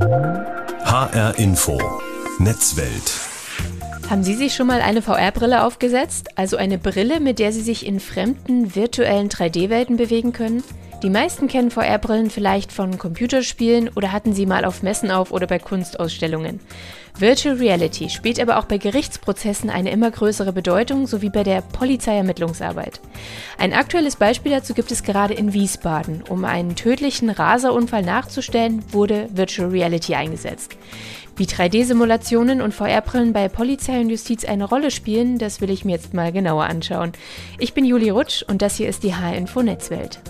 HR Info Netzwelt. Haben Sie sich schon mal eine VR-Brille aufgesetzt? Also eine Brille, mit der Sie sich in fremden virtuellen 3D-Welten bewegen können? Die meisten kennen VR-Brillen vielleicht von Computerspielen oder hatten sie mal auf Messen auf oder bei Kunstausstellungen. Virtual Reality spielt aber auch bei Gerichtsprozessen eine immer größere Bedeutung, sowie bei der Polizeiermittlungsarbeit. Ein aktuelles Beispiel dazu gibt es gerade in Wiesbaden. Um einen tödlichen Raserunfall nachzustellen, wurde Virtual Reality eingesetzt. Wie 3D-Simulationen und VR-Brillen bei Polizei und Justiz eine Rolle spielen, das will ich mir jetzt mal genauer anschauen. Ich bin Juli Rutsch und das hier ist die H-Info Netzwelt.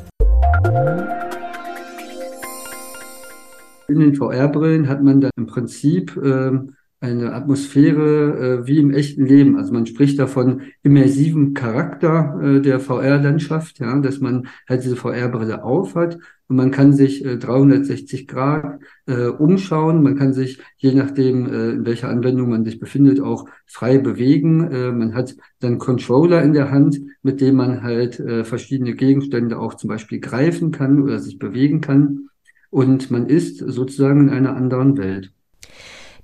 In den VR-Brillen hat man dann im Prinzip äh, eine Atmosphäre äh, wie im echten Leben. Also man spricht davon immersivem Charakter äh, der VR-Landschaft, ja, dass man halt diese VR-Brille aufhat und man kann sich äh, 360 Grad äh, umschauen. Man kann sich, je nachdem, äh, in welcher Anwendung man sich befindet, auch frei bewegen. Äh, man hat dann Controller in der Hand, mit dem man halt äh, verschiedene Gegenstände auch zum Beispiel greifen kann oder sich bewegen kann. Und man ist sozusagen in einer anderen Welt.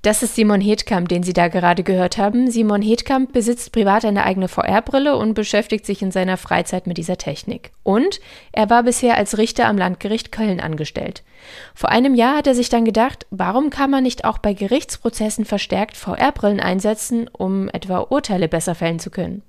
Das ist Simon Hedkamp, den Sie da gerade gehört haben. Simon Hedkamp besitzt privat eine eigene VR-Brille und beschäftigt sich in seiner Freizeit mit dieser Technik. Und er war bisher als Richter am Landgericht Köln angestellt. Vor einem Jahr hat er sich dann gedacht, warum kann man nicht auch bei Gerichtsprozessen verstärkt VR-Brillen einsetzen, um etwa Urteile besser fällen zu können?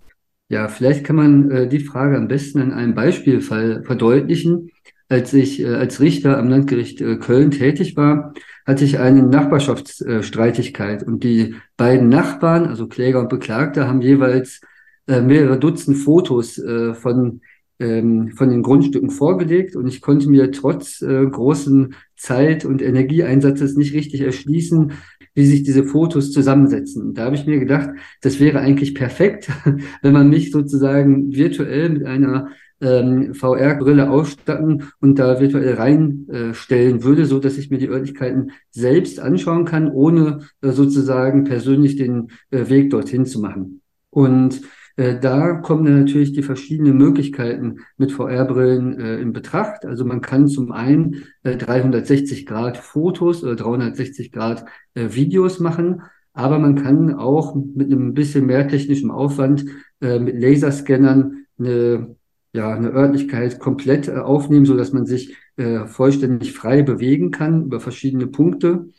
Ja, vielleicht kann man äh, die Frage am besten in einem Beispielfall verdeutlichen. Als ich äh, als Richter am Landgericht äh, Köln tätig war, hatte ich eine Nachbarschaftsstreitigkeit und die beiden Nachbarn, also Kläger und Beklagter, haben jeweils äh, mehrere Dutzend Fotos von ähm, von den Grundstücken vorgelegt und ich konnte mir trotz großen Zeit- und Energieeinsatzes nicht richtig erschließen, wie sich diese Fotos zusammensetzen. Und da habe ich mir gedacht, das wäre eigentlich perfekt, wenn man mich sozusagen virtuell mit einer ähm, VR-Brille ausstatten und da virtuell reinstellen äh, würde, so dass ich mir die Örtlichkeiten selbst anschauen kann, ohne äh, sozusagen persönlich den äh, Weg dorthin zu machen. Und äh, da kommen dann natürlich die verschiedenen Möglichkeiten mit VR-Brillen äh, in Betracht. Also man kann zum einen äh, 360 Grad Fotos oder 360 Grad äh, Videos machen, aber man kann auch mit einem bisschen mehr technischem Aufwand äh, mit Laserscannern eine ja, eine Örtlichkeit komplett äh, aufnehmen, so dass man sich äh, vollständig frei bewegen kann über verschiedene Punkte.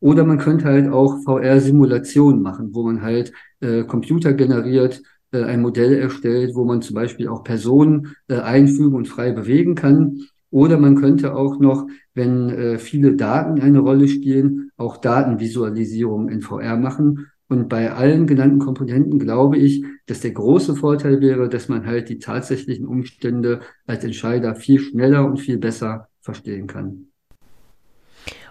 Oder man könnte halt auch VR-Simulationen machen, wo man halt äh, Computer generiert, äh, ein Modell erstellt, wo man zum Beispiel auch Personen äh, einfügen und frei bewegen kann. Oder man könnte auch noch, wenn äh, viele Daten eine Rolle spielen, auch Datenvisualisierung in VR machen und bei allen genannten Komponenten glaube ich, dass der große Vorteil wäre, dass man halt die tatsächlichen Umstände als Entscheider viel schneller und viel besser verstehen kann.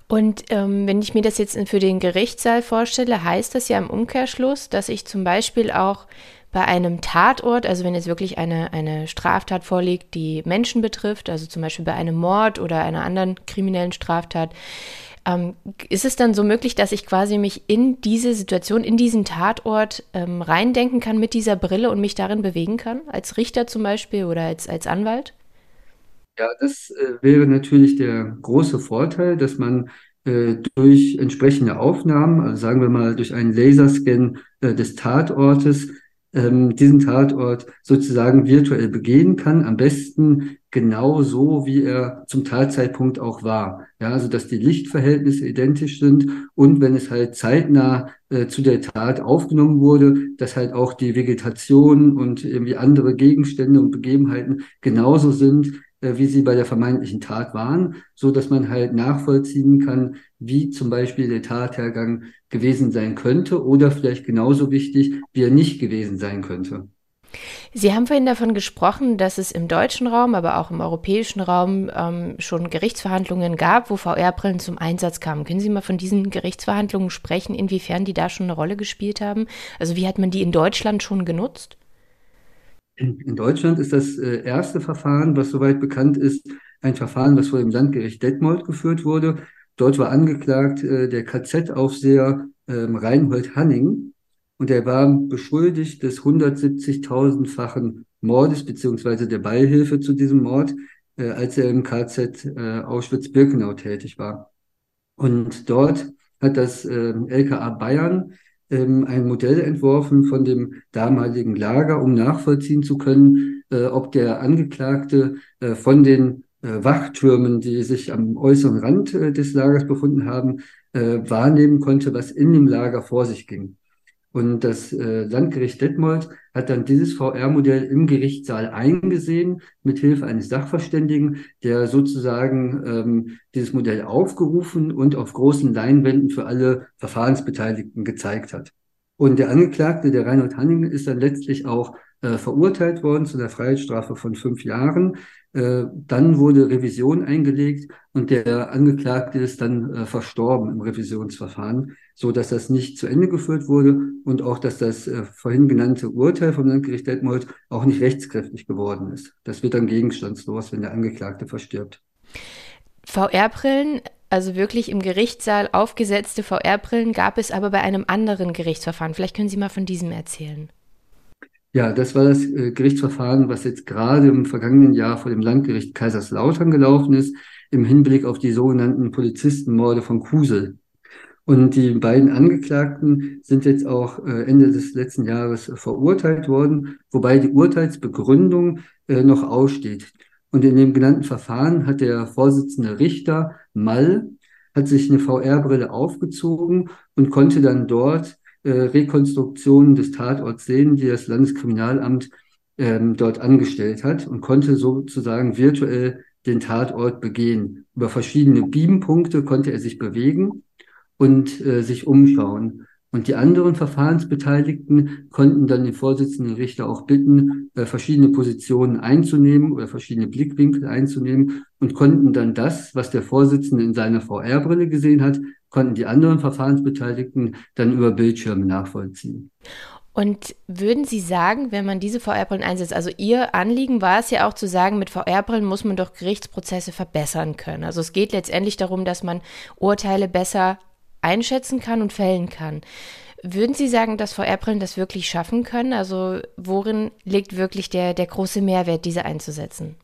Und ähm, wenn ich mir das jetzt für den Gerichtssaal vorstelle, heißt das ja im Umkehrschluss, dass ich zum Beispiel auch bei einem Tatort, also wenn jetzt wirklich eine, eine Straftat vorliegt, die Menschen betrifft, also zum Beispiel bei einem Mord oder einer anderen kriminellen Straftat, ähm, ist es dann so möglich, dass ich quasi mich in diese Situation, in diesen Tatort ähm, reindenken kann mit dieser Brille und mich darin bewegen kann? Als Richter zum Beispiel oder als, als Anwalt? Ja, das äh, wäre natürlich der große Vorteil, dass man äh, durch entsprechende Aufnahmen, also sagen wir mal durch einen Laserscan äh, des Tatortes, ähm, diesen Tatort sozusagen virtuell begehen kann, am besten genau so, wie er zum Tatzeitpunkt auch war. Ja, also dass die Lichtverhältnisse identisch sind und wenn es halt zeitnah äh, zu der Tat aufgenommen wurde, dass halt auch die Vegetation und irgendwie andere Gegenstände und Begebenheiten genauso sind, wie sie bei der vermeintlichen Tat waren, so dass man halt nachvollziehen kann, wie zum Beispiel der Tathergang gewesen sein könnte oder vielleicht genauso wichtig, wie er nicht gewesen sein könnte. Sie haben vorhin davon gesprochen, dass es im deutschen Raum, aber auch im europäischen Raum ähm, schon Gerichtsverhandlungen gab, wo VR-Brillen zum Einsatz kamen. Können Sie mal von diesen Gerichtsverhandlungen sprechen, inwiefern die da schon eine Rolle gespielt haben? Also wie hat man die in Deutschland schon genutzt? In Deutschland ist das äh, erste Verfahren, was soweit bekannt ist, ein Verfahren, das vor dem Landgericht Detmold geführt wurde. Dort war angeklagt äh, der KZ-Aufseher ähm, Reinhold Hanning und er war beschuldigt des 170.000-fachen Mordes beziehungsweise der Beihilfe zu diesem Mord, äh, als er im KZ Auschwitz-Birkenau tätig war. Und dort hat das äh, LKA Bayern ähm, ein Modell entworfen von dem damaligen Lager, um nachvollziehen zu können, äh, ob der Angeklagte äh, von den äh, Wachtürmen, die sich am äußeren Rand äh, des Lagers befunden haben, äh, wahrnehmen konnte, was in dem Lager vor sich ging. Und das äh, Landgericht Detmold hat dann dieses VR-Modell im Gerichtssaal eingesehen, mit Hilfe eines Sachverständigen, der sozusagen ähm, dieses Modell aufgerufen und auf großen Leinwänden für alle Verfahrensbeteiligten gezeigt hat. Und der Angeklagte, der Reinhold Hanning, ist dann letztlich auch äh, verurteilt worden zu einer Freiheitsstrafe von fünf Jahren. Äh, dann wurde Revision eingelegt und der Angeklagte ist dann äh, verstorben im Revisionsverfahren, so dass das nicht zu Ende geführt wurde und auch, dass das äh, vorhin genannte Urteil vom Landgericht Detmold auch nicht rechtskräftig geworden ist. Das wird dann gegenstandslos, wenn der Angeklagte verstirbt. VR-Brillen, also wirklich im Gerichtssaal aufgesetzte VR-Brillen, gab es aber bei einem anderen Gerichtsverfahren. Vielleicht können Sie mal von diesem erzählen. Ja, das war das äh, Gerichtsverfahren, was jetzt gerade im vergangenen Jahr vor dem Landgericht Kaiserslautern gelaufen ist, im Hinblick auf die sogenannten Polizistenmorde von Kusel. Und die beiden Angeklagten sind jetzt auch äh, Ende des letzten Jahres verurteilt worden, wobei die Urteilsbegründung äh, noch aussteht. Und in dem genannten Verfahren hat der Vorsitzende Richter Mall hat sich eine VR-Brille aufgezogen und konnte dann dort äh, Rekonstruktionen des Tatorts sehen, die das Landeskriminalamt ähm, dort angestellt hat und konnte sozusagen virtuell den Tatort begehen. Über verschiedene Beampunkte konnte er sich bewegen und äh, sich umschauen. Und die anderen Verfahrensbeteiligten konnten dann den Vorsitzenden Richter auch bitten, äh, verschiedene Positionen einzunehmen oder verschiedene Blickwinkel einzunehmen und konnten dann das, was der Vorsitzende in seiner VR-Brille gesehen hat, konnten die anderen Verfahrensbeteiligten dann über Bildschirme nachvollziehen. Und würden Sie sagen, wenn man diese VR-Brillen einsetzt, also Ihr Anliegen war es ja auch zu sagen, mit VR-Brillen muss man doch Gerichtsprozesse verbessern können. Also es geht letztendlich darum, dass man Urteile besser einschätzen kann und fällen kann. Würden Sie sagen, dass VR-Brillen das wirklich schaffen können? Also worin liegt wirklich der, der große Mehrwert, diese einzusetzen?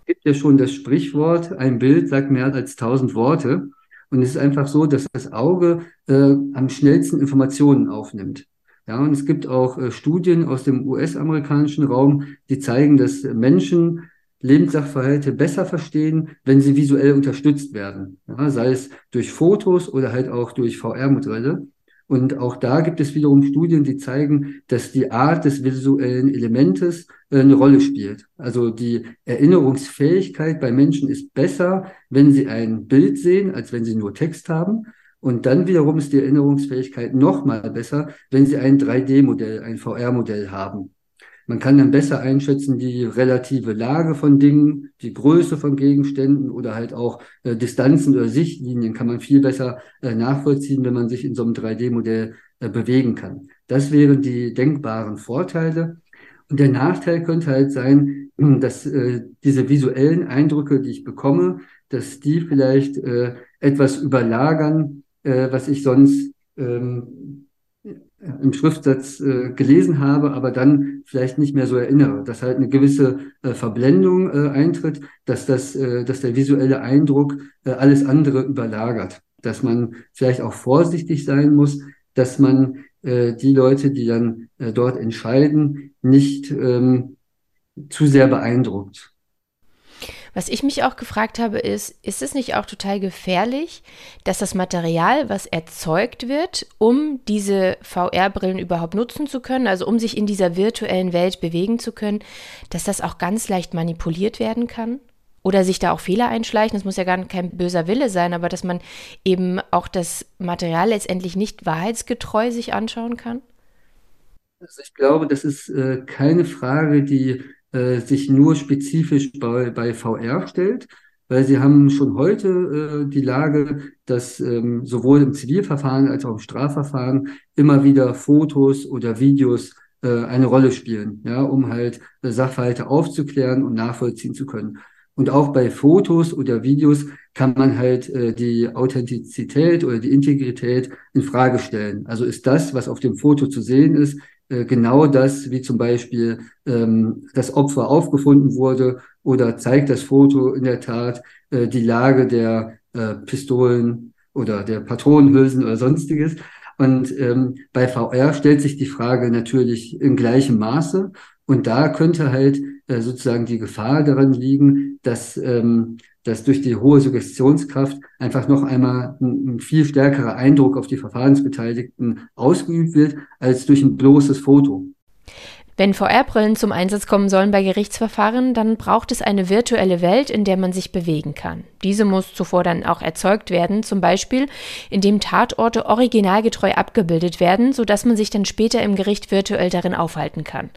Es gibt ja schon das Sprichwort, ein Bild sagt mehr als tausend Worte. Und es ist einfach so, dass das Auge äh, am schnellsten Informationen aufnimmt. Ja, und es gibt auch äh, Studien aus dem US-amerikanischen Raum, die zeigen, dass Menschen Lebenssachverhalte besser verstehen, wenn sie visuell unterstützt werden. Ja, sei es durch Fotos oder halt auch durch VR-Modelle. Und auch da gibt es wiederum Studien, die zeigen, dass die Art des visuellen Elementes äh, eine Rolle spielt. Also die Erinnerungsfähigkeit bei Menschen ist besser, wenn sie ein Bild sehen, als wenn sie nur Text haben. Und dann wiederum ist die Erinnerungsfähigkeit noch mal besser, wenn sie ein 3D-Modell, ein VR-Modell haben. Man kann dann besser einschätzen die relative Lage von Dingen, die Größe von Gegenständen oder halt auch äh, Distanzen oder Sichtlinien kann man viel besser äh, nachvollziehen, wenn man sich in so einem 3D-Modell äh, bewegen kann. Das wären die denkbaren Vorteile. Und der Nachteil könnte halt sein, dass äh, diese visuellen Eindrücke, die ich bekomme, dass die vielleicht äh, etwas überlagern, äh, was ich sonst ähm, im Schriftsatz äh, gelesen habe, aber dann vielleicht nicht mehr so erinnere, dass halt eine gewisse äh, Verblendung äh, eintritt, dass das, äh, dass der visuelle Eindruck äh, alles andere überlagert, dass man vielleicht auch vorsichtig sein muss, dass man äh, die Leute, die dann äh, dort entscheiden, nicht ähm, zu sehr beeindruckt. Was ich mich auch gefragt habe, ist, ist es nicht auch total gefährlich, dass das Material, was erzeugt wird, um diese VR-Brillen überhaupt nutzen zu können, also um sich in dieser virtuellen Welt bewegen zu können, dass das auch ganz leicht manipuliert werden kann? Oder sich da auch Fehler einschleichen, das muss ja gar kein böser Wille sein, aber dass man eben auch das Material letztendlich nicht wahrheitsgetreu sich anschauen kann? Also ich glaube, das ist äh, keine Frage, die äh, sich nur spezifisch bei, bei VR stellt, weil sie haben schon heute äh, die Lage, dass ähm, sowohl im Zivilverfahren als auch im Strafverfahren immer wieder Fotos oder Videos äh, eine Rolle spielen, ja, um halt äh, Sachverhalte aufzuklären und nachvollziehen zu können. Und auch bei Fotos oder Videos kann man halt äh, die Authentizität oder die Integrität in Frage stellen. Also ist das, was auf dem Foto zu sehen ist, genau das, wie zum Beispiel ähm, das Opfer aufgefunden wurde oder zeigt das Foto in der Tat äh, die Lage der äh, Pistolen oder der Patronenhülsen oder sonstiges. Und ähm, bei VR stellt sich die Frage natürlich in gleichem Maße. Und da könnte halt äh, sozusagen die Gefahr daran liegen, dass, ähm, dass durch die hohe Suggestionskraft einfach noch einmal ein, ein viel stärkerer Eindruck auf die Verfahrensbeteiligten ausgeübt wird, als durch ein bloßes Foto. Wenn VR-Brillen zum Einsatz kommen sollen bei Gerichtsverfahren, dann braucht es eine virtuelle Welt, in der man sich bewegen kann. Diese muss zuvor dann auch erzeugt werden, zum Beispiel indem Tatorte originalgetreu abgebildet werden, sodass man sich dann später im Gericht virtuell darin aufhalten kann.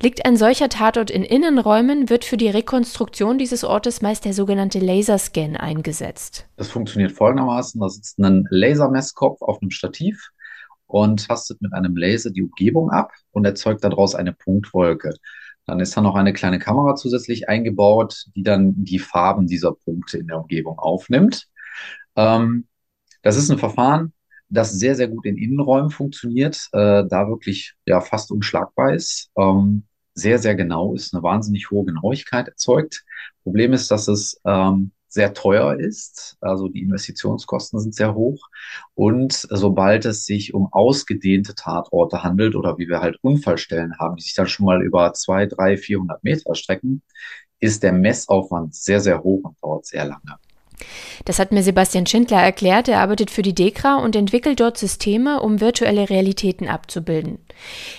Liegt ein solcher Tatort in Innenräumen, wird für die Rekonstruktion dieses Ortes meist der sogenannte Laserscan eingesetzt. Das funktioniert folgendermaßen: Da sitzt ein Lasermesskopf auf einem Stativ und tastet mit einem Laser die Umgebung ab und erzeugt daraus eine Punktwolke. Dann ist da noch eine kleine Kamera zusätzlich eingebaut, die dann die Farben dieser Punkte in der Umgebung aufnimmt. Ähm, das ist ein Verfahren, das sehr, sehr gut in Innenräumen funktioniert, äh, da wirklich ja fast unschlagbar ist. Ähm, sehr, sehr genau ist, eine wahnsinnig hohe Genauigkeit erzeugt. Problem ist, dass es ähm, sehr teuer ist. Also die Investitionskosten sind sehr hoch. Und sobald es sich um ausgedehnte Tatorte handelt oder wie wir halt Unfallstellen haben, die sich dann schon mal über zwei, drei, 400 Meter strecken, ist der Messaufwand sehr, sehr hoch und dauert sehr lange. Das hat mir Sebastian Schindler erklärt. Er arbeitet für die DEKRA und entwickelt dort Systeme, um virtuelle Realitäten abzubilden.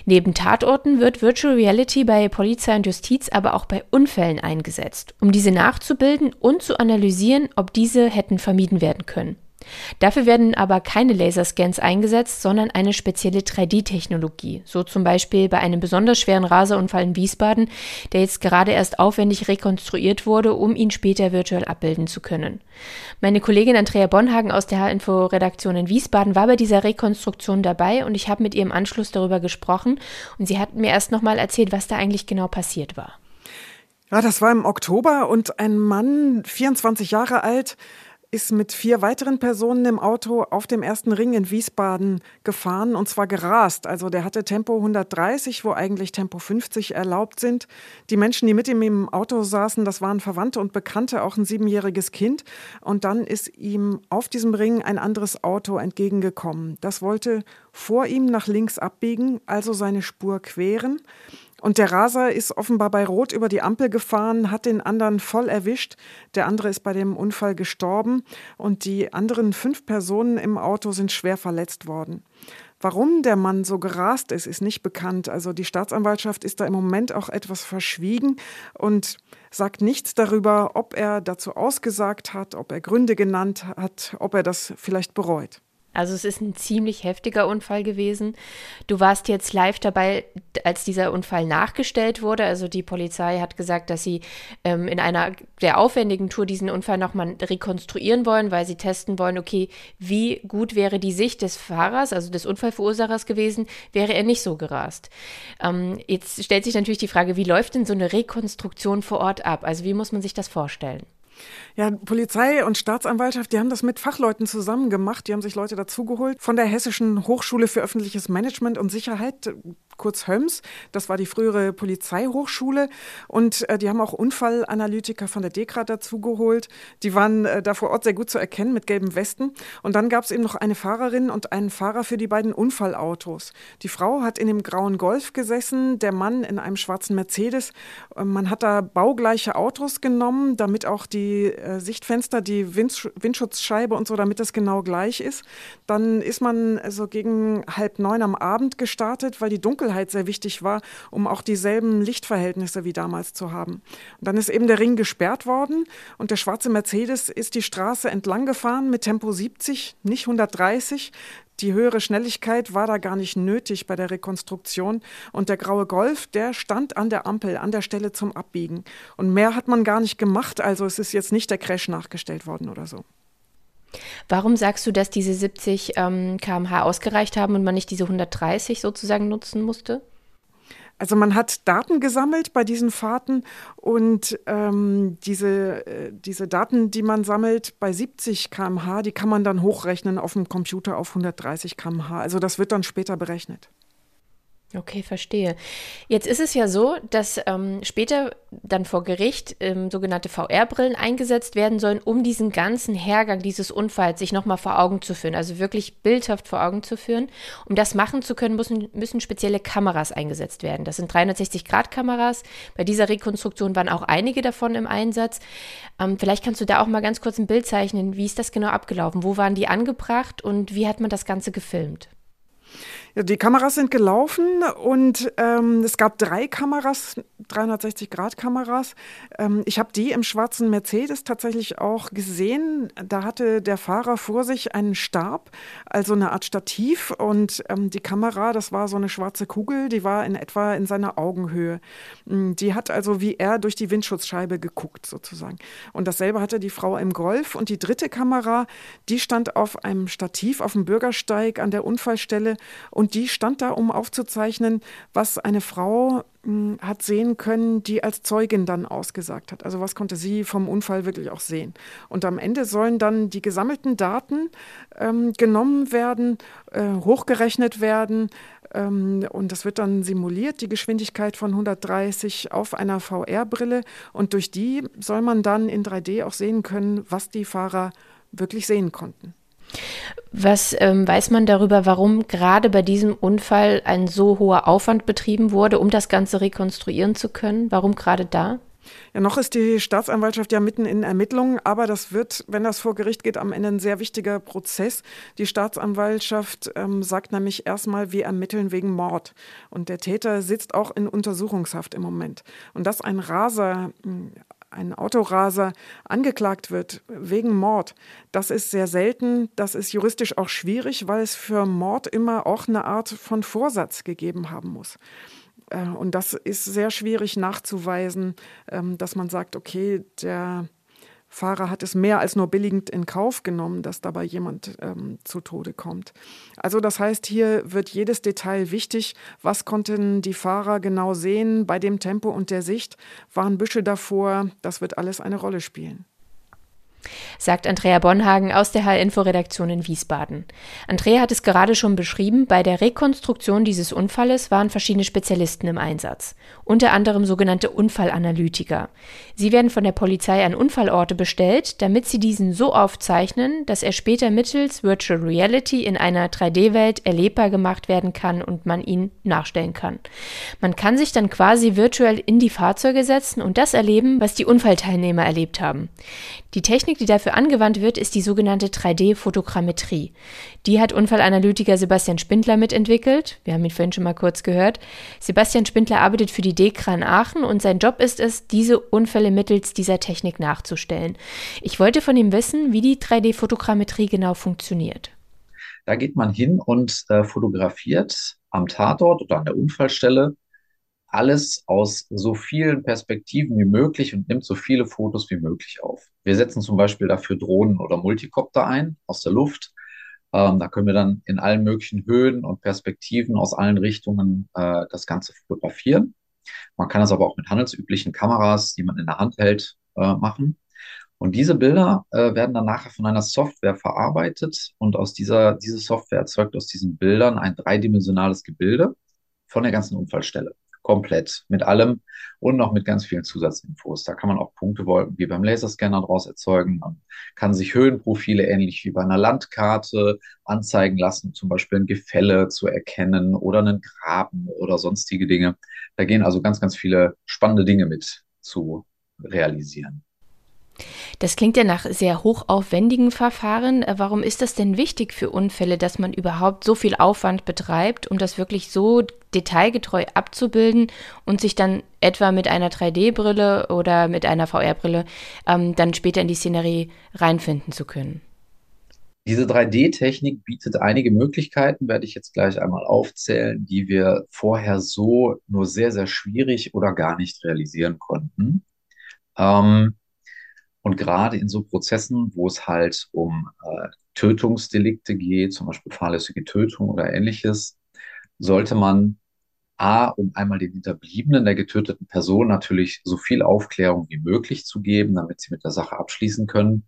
Neben Tatorten wird Virtual Reality bei Polizei und Justiz aber auch bei Unfällen eingesetzt, um diese nachzubilden und zu analysieren, ob diese hätten vermieden werden können. Dafür werden aber keine Laserscans eingesetzt, sondern eine spezielle 3D-Technologie. So zum Beispiel bei einem besonders schweren Raserunfall in Wiesbaden, der jetzt gerade erst aufwendig rekonstruiert wurde, um ihn später virtuell abbilden zu können. Meine Kollegin Andrea Bonhagen aus der H-Info-Redaktion in Wiesbaden war bei dieser Rekonstruktion dabei und ich habe mit ihr im Anschluss darüber gesprochen und sie hat mir erst nochmal erzählt, was da eigentlich genau passiert war. Ja, das war im Oktober und ein Mann, 24 Jahre alt, ist mit vier weiteren Personen im Auto auf dem ersten Ring in Wiesbaden gefahren und zwar gerast. Also der hatte Tempo 130, wo eigentlich Tempo 50 erlaubt sind. Die Menschen, die mit ihm im Auto saßen, das waren Verwandte und Bekannte, auch ein siebenjähriges Kind. Und dann ist ihm auf diesem Ring ein anderes Auto entgegengekommen. Das wollte vor ihm nach links abbiegen, also seine Spur queren. Und der Raser ist offenbar bei Rot über die Ampel gefahren, hat den anderen voll erwischt. Der andere ist bei dem Unfall gestorben und die anderen fünf Personen im Auto sind schwer verletzt worden. Warum der Mann so gerast ist, ist nicht bekannt. Also die Staatsanwaltschaft ist da im Moment auch etwas verschwiegen und sagt nichts darüber, ob er dazu ausgesagt hat, ob er Gründe genannt hat, ob er das vielleicht bereut. Also es ist ein ziemlich heftiger Unfall gewesen. Du warst jetzt live dabei, als dieser Unfall nachgestellt wurde. Also die Polizei hat gesagt, dass sie ähm, in einer der aufwendigen Tour diesen Unfall nochmal rekonstruieren wollen, weil sie testen wollen, okay, wie gut wäre die Sicht des Fahrers, also des Unfallverursachers gewesen, wäre er nicht so gerast. Ähm, jetzt stellt sich natürlich die Frage, wie läuft denn so eine Rekonstruktion vor Ort ab? Also wie muss man sich das vorstellen? Ja, Polizei und Staatsanwaltschaft, die haben das mit Fachleuten zusammen gemacht. Die haben sich Leute dazugeholt von der Hessischen Hochschule für öffentliches Management und Sicherheit kurz Höms. Das war die frühere Polizeihochschule. Und äh, die haben auch Unfallanalytiker von der DEKRA dazugeholt. Die waren äh, da vor Ort sehr gut zu erkennen mit gelben Westen. Und dann gab es eben noch eine Fahrerin und einen Fahrer für die beiden Unfallautos. Die Frau hat in dem grauen Golf gesessen, der Mann in einem schwarzen Mercedes. Äh, man hat da baugleiche Autos genommen, damit auch die äh, Sichtfenster, die Wind Windschutzscheibe und so, damit das genau gleich ist. Dann ist man so gegen halb neun am Abend gestartet, weil die Dunkel Dunkelheit sehr wichtig war, um auch dieselben Lichtverhältnisse wie damals zu haben. Und dann ist eben der Ring gesperrt worden und der schwarze Mercedes ist die Straße entlang gefahren mit Tempo 70, nicht 130. Die höhere Schnelligkeit war da gar nicht nötig bei der Rekonstruktion. Und der graue Golf, der stand an der Ampel, an der Stelle zum Abbiegen. Und mehr hat man gar nicht gemacht. Also es ist jetzt nicht der Crash nachgestellt worden oder so. Warum sagst du, dass diese 70 ähm, km/h ausgereicht haben und man nicht diese 130 sozusagen nutzen musste? Also man hat Daten gesammelt bei diesen Fahrten und ähm, diese, äh, diese Daten, die man sammelt bei 70 km/h, die kann man dann hochrechnen auf dem Computer auf 130 km/h. Also das wird dann später berechnet. Okay, verstehe. Jetzt ist es ja so, dass ähm, später dann vor Gericht ähm, sogenannte VR-Brillen eingesetzt werden sollen, um diesen ganzen Hergang dieses Unfalls sich nochmal vor Augen zu führen, also wirklich bildhaft vor Augen zu führen. Um das machen zu können, müssen, müssen spezielle Kameras eingesetzt werden. Das sind 360-Grad-Kameras. Bei dieser Rekonstruktion waren auch einige davon im Einsatz. Ähm, vielleicht kannst du da auch mal ganz kurz ein Bild zeichnen. Wie ist das genau abgelaufen? Wo waren die angebracht und wie hat man das Ganze gefilmt? Die Kameras sind gelaufen und ähm, es gab drei Kameras, 360-Grad-Kameras. Ähm, ich habe die im schwarzen Mercedes tatsächlich auch gesehen. Da hatte der Fahrer vor sich einen Stab, also eine Art Stativ und ähm, die Kamera, das war so eine schwarze Kugel, die war in etwa in seiner Augenhöhe. Mm, die hat also wie er durch die Windschutzscheibe geguckt sozusagen. Und dasselbe hatte die Frau im Golf und die dritte Kamera, die stand auf einem Stativ auf dem Bürgersteig an der Unfallstelle und und die stand da, um aufzuzeichnen, was eine Frau hm, hat sehen können, die als Zeugin dann ausgesagt hat. Also was konnte sie vom Unfall wirklich auch sehen. Und am Ende sollen dann die gesammelten Daten ähm, genommen werden, äh, hochgerechnet werden. Ähm, und das wird dann simuliert, die Geschwindigkeit von 130 auf einer VR-Brille. Und durch die soll man dann in 3D auch sehen können, was die Fahrer wirklich sehen konnten. Was ähm, weiß man darüber, warum gerade bei diesem Unfall ein so hoher Aufwand betrieben wurde, um das Ganze rekonstruieren zu können? Warum gerade da? Ja, noch ist die Staatsanwaltschaft ja mitten in Ermittlungen, aber das wird, wenn das vor Gericht geht, am Ende ein sehr wichtiger Prozess. Die Staatsanwaltschaft ähm, sagt nämlich erstmal, wir ermitteln wegen Mord. Und der Täter sitzt auch in Untersuchungshaft im Moment. Und dass ein Raser hm, ein Autoraser angeklagt wird wegen Mord, das ist sehr selten. Das ist juristisch auch schwierig, weil es für Mord immer auch eine Art von Vorsatz gegeben haben muss. Äh, und das ist sehr schwierig nachzuweisen, ähm, dass man sagt, okay, der Fahrer hat es mehr als nur billigend in Kauf genommen, dass dabei jemand ähm, zu Tode kommt. Also das heißt, hier wird jedes Detail wichtig. Was konnten die Fahrer genau sehen bei dem Tempo und der Sicht? Waren Büsche davor? Das wird alles eine Rolle spielen sagt Andrea Bonhagen aus der H-Info-Redaktion in Wiesbaden. Andrea hat es gerade schon beschrieben, bei der Rekonstruktion dieses Unfalles waren verschiedene Spezialisten im Einsatz, unter anderem sogenannte Unfallanalytiker. Sie werden von der Polizei an Unfallorte bestellt, damit sie diesen so aufzeichnen, dass er später mittels Virtual Reality in einer 3D-Welt erlebbar gemacht werden kann und man ihn nachstellen kann. Man kann sich dann quasi virtuell in die Fahrzeuge setzen und das erleben, was die Unfallteilnehmer erlebt haben. Die Technik, die dafür angewandt wird, ist die sogenannte 3D-Fotogrammetrie. Die hat Unfallanalytiker Sebastian Spindler mitentwickelt. Wir haben ihn vorhin schon mal kurz gehört. Sebastian Spindler arbeitet für die DEKRA Aachen und sein Job ist es, diese Unfälle mittels dieser Technik nachzustellen. Ich wollte von ihm wissen, wie die 3D-Fotogrammetrie genau funktioniert. Da geht man hin und äh, fotografiert am Tatort oder an der Unfallstelle alles aus so vielen Perspektiven wie möglich und nimmt so viele Fotos wie möglich auf. Wir setzen zum Beispiel dafür Drohnen oder Multikopter ein aus der Luft. Ähm, da können wir dann in allen möglichen Höhen und Perspektiven aus allen Richtungen äh, das Ganze fotografieren. Man kann das aber auch mit handelsüblichen Kameras, die man in der Hand hält, äh, machen. Und diese Bilder äh, werden dann nachher von einer Software verarbeitet und aus dieser, diese Software erzeugt aus diesen Bildern ein dreidimensionales Gebilde von der ganzen Unfallstelle komplett mit allem und noch mit ganz vielen Zusatzinfos. Da kann man auch Punktewolken wie beim Laserscanner draus erzeugen. Man kann sich Höhenprofile ähnlich wie bei einer Landkarte anzeigen lassen, zum Beispiel ein Gefälle zu erkennen oder einen Graben oder sonstige Dinge. Da gehen also ganz, ganz viele spannende Dinge mit zu realisieren. Das klingt ja nach sehr hochaufwendigen Verfahren. Äh, warum ist das denn wichtig für Unfälle, dass man überhaupt so viel Aufwand betreibt, um das wirklich so detailgetreu abzubilden und sich dann etwa mit einer 3D-Brille oder mit einer VR-Brille ähm, dann später in die Szenerie reinfinden zu können? Diese 3D-Technik bietet einige Möglichkeiten, werde ich jetzt gleich einmal aufzählen, die wir vorher so nur sehr, sehr schwierig oder gar nicht realisieren konnten. Ähm, und gerade in so Prozessen, wo es halt um äh, Tötungsdelikte geht, zum Beispiel fahrlässige Tötung oder ähnliches, sollte man A, um einmal den Hinterbliebenen der getöteten Person natürlich so viel Aufklärung wie möglich zu geben, damit sie mit der Sache abschließen können.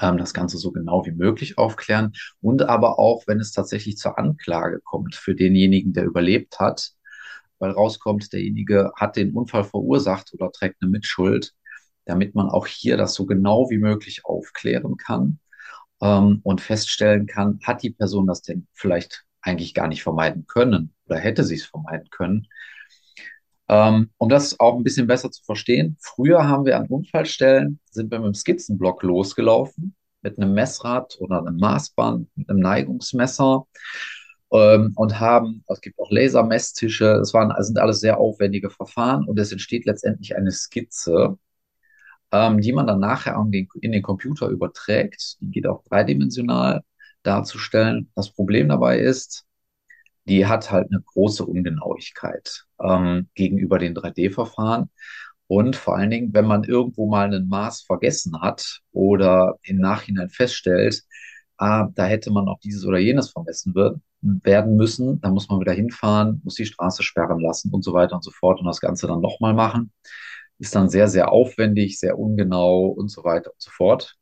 ähm, das Ganze so genau wie möglich aufklären und aber auch, wenn es tatsächlich zur Anklage kommt für denjenigen, der überlebt hat, weil rauskommt, derjenige hat den Unfall verursacht oder trägt eine Mitschuld, damit man auch hier das so genau wie möglich aufklären kann ähm, und feststellen kann, hat die Person das denn vielleicht eigentlich gar nicht vermeiden können oder hätte sie es vermeiden können. Ähm, um das auch ein bisschen besser zu verstehen, früher haben wir an Unfallstellen, sind wir mit dem Skizzenblock losgelaufen, mit einem Messrad oder einem Maßband, mit einem Neigungsmesser ähm, und haben, es gibt auch Lasermesstische, es sind alles sehr aufwendige Verfahren und es entsteht letztendlich eine Skizze, ähm, die man dann nachher den, in den Computer überträgt. Die geht auch dreidimensional darzustellen. Das Problem dabei ist, die hat halt eine große Ungenauigkeit ähm, gegenüber den 3D-Verfahren. Und vor allen Dingen, wenn man irgendwo mal ein Maß vergessen hat oder im Nachhinein feststellt, ah, da hätte man auch dieses oder jenes vermessen werden müssen, dann muss man wieder hinfahren, muss die Straße sperren lassen und so weiter und so fort und das Ganze dann nochmal machen. Ist dann sehr, sehr aufwendig, sehr ungenau und so weiter und so fort.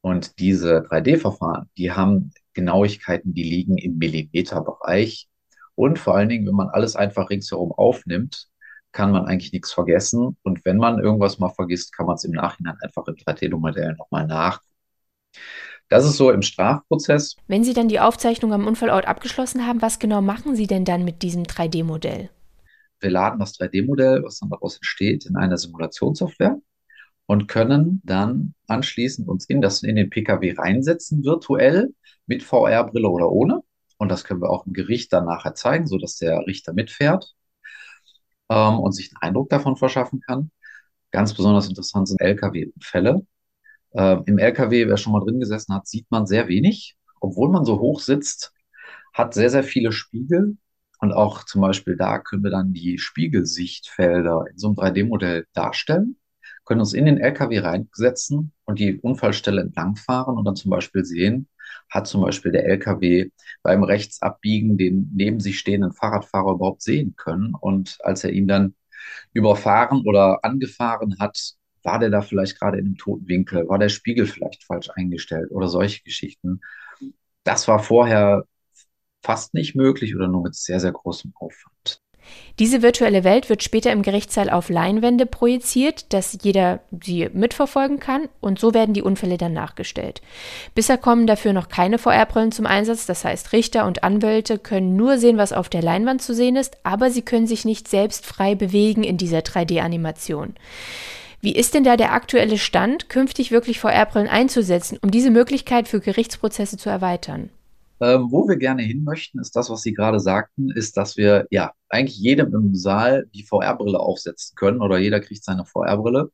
Und diese 3D-Verfahren, die haben Genauigkeiten, die liegen im Millimeterbereich. Und vor allen Dingen, wenn man alles einfach ringsherum aufnimmt, kann man eigentlich nichts vergessen. Und wenn man irgendwas mal vergisst, kann man es im Nachhinein einfach im 3D-Modell nochmal nach. Das ist so im Strafprozess. Wenn Sie dann die Aufzeichnung am Unfallort abgeschlossen haben, was genau machen Sie denn dann mit diesem 3D-Modell? Wir laden das 3D-Modell, was dann daraus entsteht, in eine Simulationssoftware und können dann anschließend uns in, das, in den PKW reinsetzen, virtuell mit VR-Brille oder ohne. Und das können wir auch im Gericht dann nachher zeigen, sodass der Richter mitfährt ähm, und sich einen Eindruck davon verschaffen kann. Ganz besonders interessant sind Lkw-Fälle. Ähm, Im Lkw, wer schon mal drin gesessen hat, sieht man sehr wenig. Obwohl man so hoch sitzt, hat sehr, sehr viele Spiegel. Und auch zum Beispiel da können wir dann die Spiegelsichtfelder in so einem 3D-Modell darstellen können uns in den LKW reinsetzen und die Unfallstelle entlangfahren und dann zum Beispiel sehen, hat zum Beispiel der LKW beim Rechtsabbiegen den neben sich stehenden Fahrradfahrer überhaupt sehen können. Und als er ihn dann überfahren oder angefahren hat, war der da vielleicht gerade in einem toten Winkel, war der Spiegel vielleicht falsch eingestellt oder solche Geschichten. Das war vorher fast nicht möglich oder nur mit sehr, sehr großem Aufwand. Diese virtuelle Welt wird später im Gerichtssaal auf Leinwände projiziert, dass jeder sie mitverfolgen kann und so werden die Unfälle dann nachgestellt. Bisher kommen dafür noch keine VR-Brillen zum Einsatz, das heißt Richter und Anwälte können nur sehen, was auf der Leinwand zu sehen ist, aber sie können sich nicht selbst frei bewegen in dieser 3D-Animation. Wie ist denn da der aktuelle Stand, künftig wirklich VR-Brillen einzusetzen, um diese Möglichkeit für Gerichtsprozesse zu erweitern? Ähm, wo wir gerne hin möchten, ist das, was Sie gerade sagten, ist, dass wir ja eigentlich jedem im Saal die VR-Brille aufsetzen können oder jeder kriegt seine VR-Brille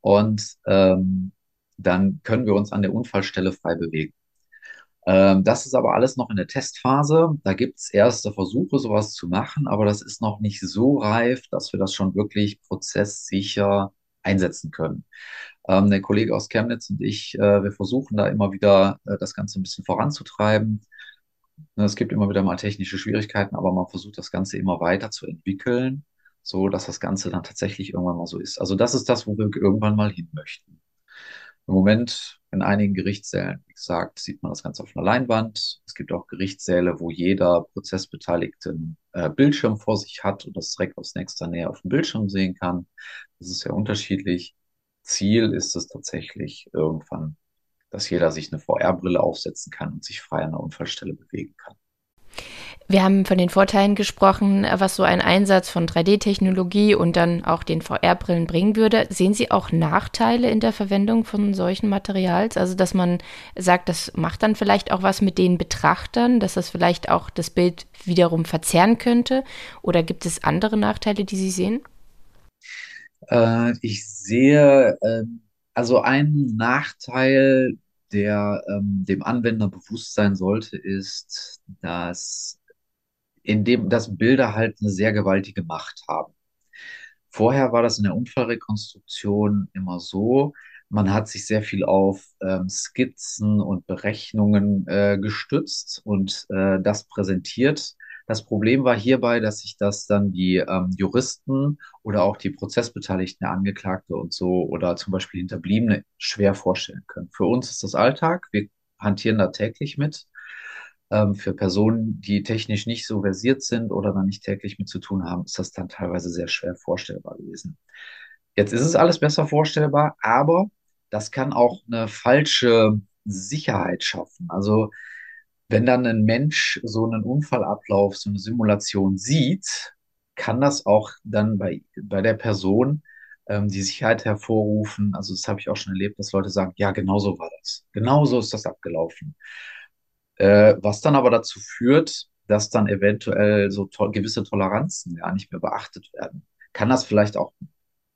und ähm, dann können wir uns an der Unfallstelle frei bewegen. Ähm, das ist aber alles noch in der Testphase. Da gibt es erste Versuche, sowas zu machen, aber das ist noch nicht so reif, dass wir das schon wirklich prozesssicher einsetzen können. Ähm, der Kollege aus Chemnitz und ich, äh, wir versuchen da immer wieder äh, das Ganze ein bisschen voranzutreiben. Ne, es gibt immer wieder mal technische Schwierigkeiten, aber man versucht das Ganze immer weiter zu entwickeln, so dass das Ganze dann tatsächlich irgendwann mal so ist. Also das ist das, wo wir irgendwann mal hin möchten. Im Moment in einigen Gerichtssälen, wie gesagt, sieht man das Ganze auf einer Leinwand. Es gibt auch Gerichtssäle, wo jeder Prozessbeteiligte einen äh, Bildschirm vor sich hat und das direkt aus nächster Nähe auf dem Bildschirm sehen kann. Das ist sehr unterschiedlich. Ziel ist es tatsächlich irgendwann, dass jeder sich eine VR-Brille aufsetzen kann und sich frei an der Unfallstelle bewegen kann. Wir haben von den Vorteilen gesprochen, was so ein Einsatz von 3D-Technologie und dann auch den VR-Brillen bringen würde. Sehen Sie auch Nachteile in der Verwendung von solchen Materials? Also, dass man sagt, das macht dann vielleicht auch was mit den Betrachtern, dass das vielleicht auch das Bild wiederum verzerren könnte? Oder gibt es andere Nachteile, die Sie sehen? Äh, ich sehe äh, also einen Nachteil, der ähm, dem Anwender bewusst sein sollte, ist, dass in dem, dass Bilder halt eine sehr gewaltige Macht haben. Vorher war das in der Unfallrekonstruktion immer so, man hat sich sehr viel auf ähm, Skizzen und Berechnungen äh, gestützt und äh, das präsentiert. Das Problem war hierbei, dass sich das dann die ähm, Juristen oder auch die Prozessbeteiligten, Angeklagte und so oder zum Beispiel Hinterbliebene schwer vorstellen können. Für uns ist das Alltag. Wir hantieren da täglich mit. Ähm, für Personen, die technisch nicht so versiert sind oder dann nicht täglich mit zu tun haben, ist das dann teilweise sehr schwer vorstellbar gewesen. Jetzt ist es alles besser vorstellbar, aber das kann auch eine falsche Sicherheit schaffen. Also wenn dann ein Mensch so einen Unfallablauf, so eine Simulation sieht, kann das auch dann bei, bei der Person ähm, die Sicherheit hervorrufen. Also das habe ich auch schon erlebt, dass Leute sagen, ja, genau so war das. Genau so ist das abgelaufen. Äh, was dann aber dazu führt, dass dann eventuell so to gewisse Toleranzen gar nicht mehr beachtet werden. Kann das vielleicht auch ein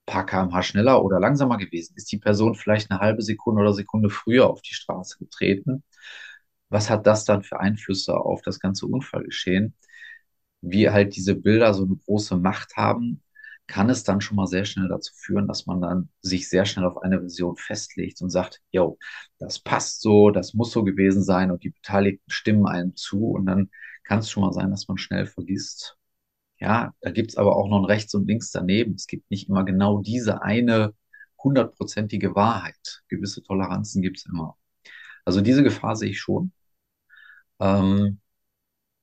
paar kmh schneller oder langsamer gewesen? Ist die Person vielleicht eine halbe Sekunde oder Sekunde früher auf die Straße getreten? Was hat das dann für Einflüsse auf das ganze Unfallgeschehen? Wie halt diese Bilder so eine große Macht haben, kann es dann schon mal sehr schnell dazu führen, dass man dann sich sehr schnell auf eine Version festlegt und sagt, yo, das passt so, das muss so gewesen sein und die Beteiligten stimmen einem zu und dann kann es schon mal sein, dass man schnell vergisst. Ja, da gibt es aber auch noch ein Rechts und Links daneben. Es gibt nicht immer genau diese eine hundertprozentige Wahrheit. Gewisse Toleranzen gibt es immer. Also diese Gefahr sehe ich schon. Ähm,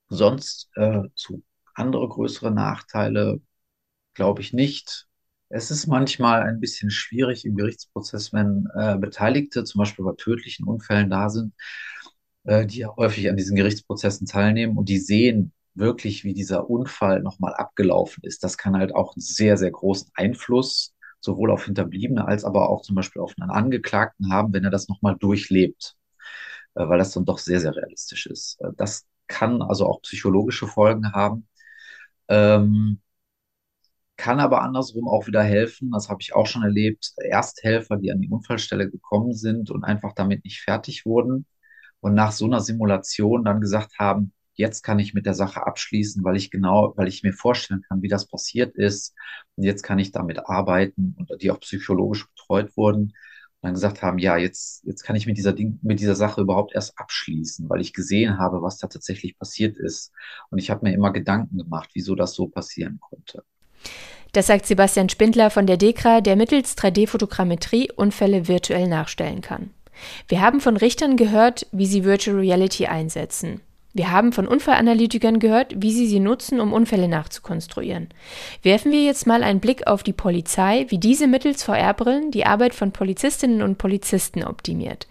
sonst äh, zu andere größere Nachteile glaube ich nicht. Es ist manchmal ein bisschen schwierig im Gerichtsprozess, wenn äh, Beteiligte zum Beispiel bei tödlichen Unfällen da sind, äh, die ja häufig an diesen Gerichtsprozessen teilnehmen und die sehen wirklich, wie dieser Unfall nochmal abgelaufen ist. Das kann halt auch einen sehr, sehr großen Einfluss sowohl auf Hinterbliebene als aber auch zum Beispiel auf einen Angeklagten haben, wenn er das nochmal durchlebt. Äh, weil das dann doch sehr, sehr realistisch ist. Äh, das kann also auch psychologische Folgen haben. Ähm, kann aber andersrum auch wieder helfen. Das habe ich auch schon erlebt. Ersthelfer, die an die Unfallstelle gekommen sind und einfach damit nicht fertig wurden und nach so einer Simulation dann gesagt haben, jetzt kann ich mit der Sache abschließen, weil ich genau, weil ich mir vorstellen kann, wie das passiert ist. Und jetzt kann ich damit arbeiten und die auch psychologisch betreut wurden dann gesagt haben, ja, jetzt, jetzt kann ich mit dieser Ding, mit dieser Sache überhaupt erst abschließen, weil ich gesehen habe, was da tatsächlich passiert ist. Und ich habe mir immer Gedanken gemacht, wieso das so passieren konnte. Das sagt Sebastian Spindler von der DEKRA, der mittels 3D-Fotogrammetrie Unfälle virtuell nachstellen kann. Wir haben von Richtern gehört, wie sie Virtual Reality einsetzen. Wir haben von Unfallanalytikern gehört, wie sie sie nutzen, um Unfälle nachzukonstruieren. Werfen wir jetzt mal einen Blick auf die Polizei, wie diese mittels VR-Brillen die Arbeit von Polizistinnen und Polizisten optimiert.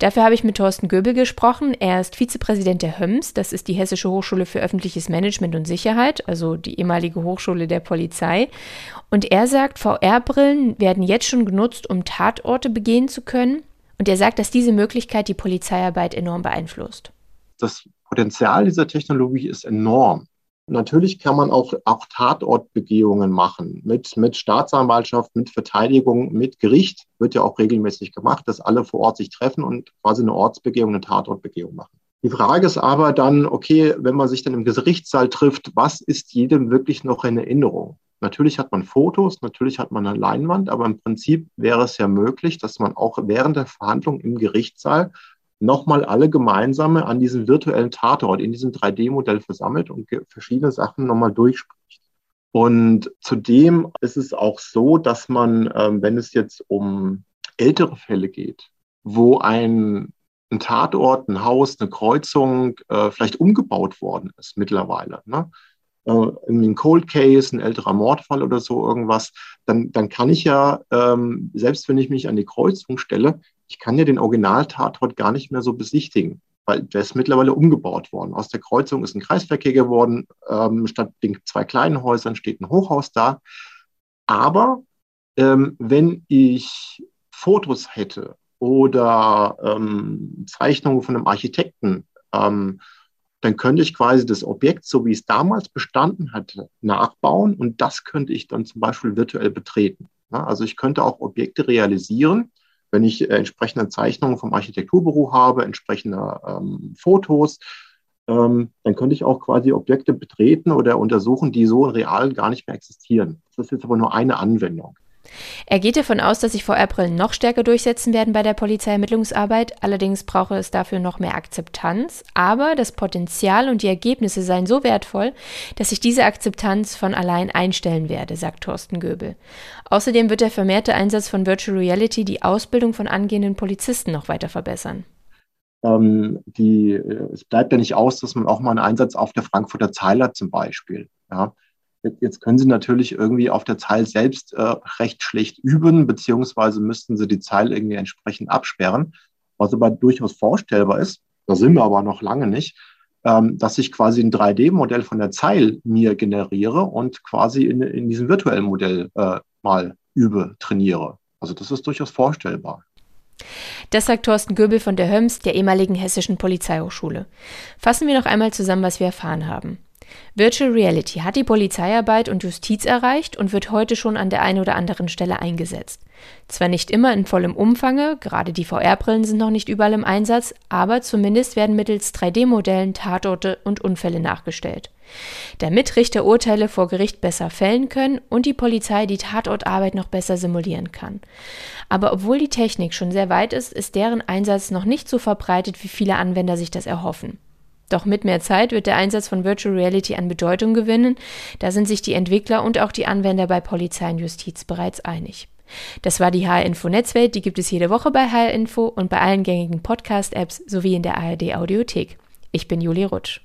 Dafür habe ich mit Thorsten Göbel gesprochen. Er ist Vizepräsident der HÖMS, das ist die Hessische Hochschule für öffentliches Management und Sicherheit, also die ehemalige Hochschule der Polizei. Und er sagt, VR-Brillen werden jetzt schon genutzt, um Tatorte begehen zu können. Und er sagt, dass diese Möglichkeit die Polizeiarbeit enorm beeinflusst. Das Potenzial dieser Technologie ist enorm. Natürlich kann man auch, auch Tatortbegehungen machen mit, mit Staatsanwaltschaft, mit Verteidigung, mit Gericht. Wird ja auch regelmäßig gemacht, dass alle vor Ort sich treffen und quasi eine Ortsbegehung, eine Tatortbegehung machen. Die Frage ist aber dann, okay, wenn man sich dann im Gerichtssaal trifft, was ist jedem wirklich noch in Erinnerung? Natürlich hat man Fotos, natürlich hat man eine Leinwand, aber im Prinzip wäre es ja möglich, dass man auch während der Verhandlung im Gerichtssaal nochmal alle gemeinsame an diesem virtuellen Tatort in diesem 3D-Modell versammelt und verschiedene Sachen nochmal durchspricht. Und zudem ist es auch so, dass man, ähm, wenn es jetzt um ältere Fälle geht, wo ein, ein Tatort, ein Haus, eine Kreuzung äh, vielleicht umgebaut worden ist mittlerweile, ne? äh, ein Cold Case, ein älterer Mordfall oder so irgendwas, dann, dann kann ich ja, ähm, selbst wenn ich mich an die Kreuzung stelle, ich kann ja den Originaltatort gar nicht mehr so besichtigen, weil der ist mittlerweile umgebaut worden. Aus der Kreuzung ist ein Kreisverkehr geworden. Ähm, statt den zwei kleinen Häusern steht ein Hochhaus da. Aber ähm, wenn ich Fotos hätte oder ähm, Zeichnungen von einem Architekten, ähm, dann könnte ich quasi das Objekt, so wie es damals bestanden hatte, nachbauen und das könnte ich dann zum Beispiel virtuell betreten. Also ich könnte auch Objekte realisieren, wenn ich äh, entsprechende Zeichnungen vom Architekturbüro habe, entsprechende ähm, Fotos, ähm, dann könnte ich auch quasi Objekte betreten oder untersuchen, die so real gar nicht mehr existieren. Das ist jetzt aber nur eine Anwendung. Er geht davon aus, dass sich VR-Brillen noch stärker durchsetzen werden bei der Polizeiermittlungsarbeit, allerdings brauche es dafür noch mehr Akzeptanz, aber das Potenzial und die Ergebnisse seien so wertvoll, dass sich diese Akzeptanz von allein einstellen werde, sagt Thorsten Göbel. Außerdem wird der vermehrte Einsatz von Virtual Reality die Ausbildung von angehenden Polizisten noch weiter verbessern. Ähm, die, äh, es bleibt ja nicht aus, dass man auch mal einen Einsatz auf der Frankfurter Zeile zum Beispiel. Ja, Jetzt können Sie natürlich irgendwie auf der Zeile selbst äh, recht schlecht üben, beziehungsweise müssten Sie die Zeile irgendwie entsprechend absperren, was aber durchaus vorstellbar ist. Da sind wir aber noch lange nicht, ähm, dass ich quasi ein 3D-Modell von der Zeile mir generiere und quasi in, in diesem virtuellen Modell äh, mal übe, trainiere. Also das ist durchaus vorstellbar. Das sagt Thorsten Göbel von der HÖMS, der ehemaligen Hessischen Polizeihochschule. Fassen wir noch einmal zusammen, was wir erfahren haben. Virtual Reality hat die Polizeiarbeit und Justiz erreicht und wird heute schon an der einen oder anderen Stelle eingesetzt. Zwar nicht immer in vollem Umfange, gerade die VR-Brillen sind noch nicht überall im Einsatz, aber zumindest werden mittels 3D-Modellen Tatorte und Unfälle nachgestellt. Damit Richter Urteile vor Gericht besser fällen können und die Polizei die Tatortarbeit noch besser simulieren kann. Aber obwohl die Technik schon sehr weit ist, ist deren Einsatz noch nicht so verbreitet, wie viele Anwender sich das erhoffen. Doch mit mehr Zeit wird der Einsatz von Virtual Reality an Bedeutung gewinnen, da sind sich die Entwickler und auch die Anwender bei Polizei und Justiz bereits einig. Das war die HR Info Netzwelt, die gibt es jede Woche bei HR Info und bei allen gängigen Podcast-Apps sowie in der ARD Audiothek. Ich bin Juli Rutsch.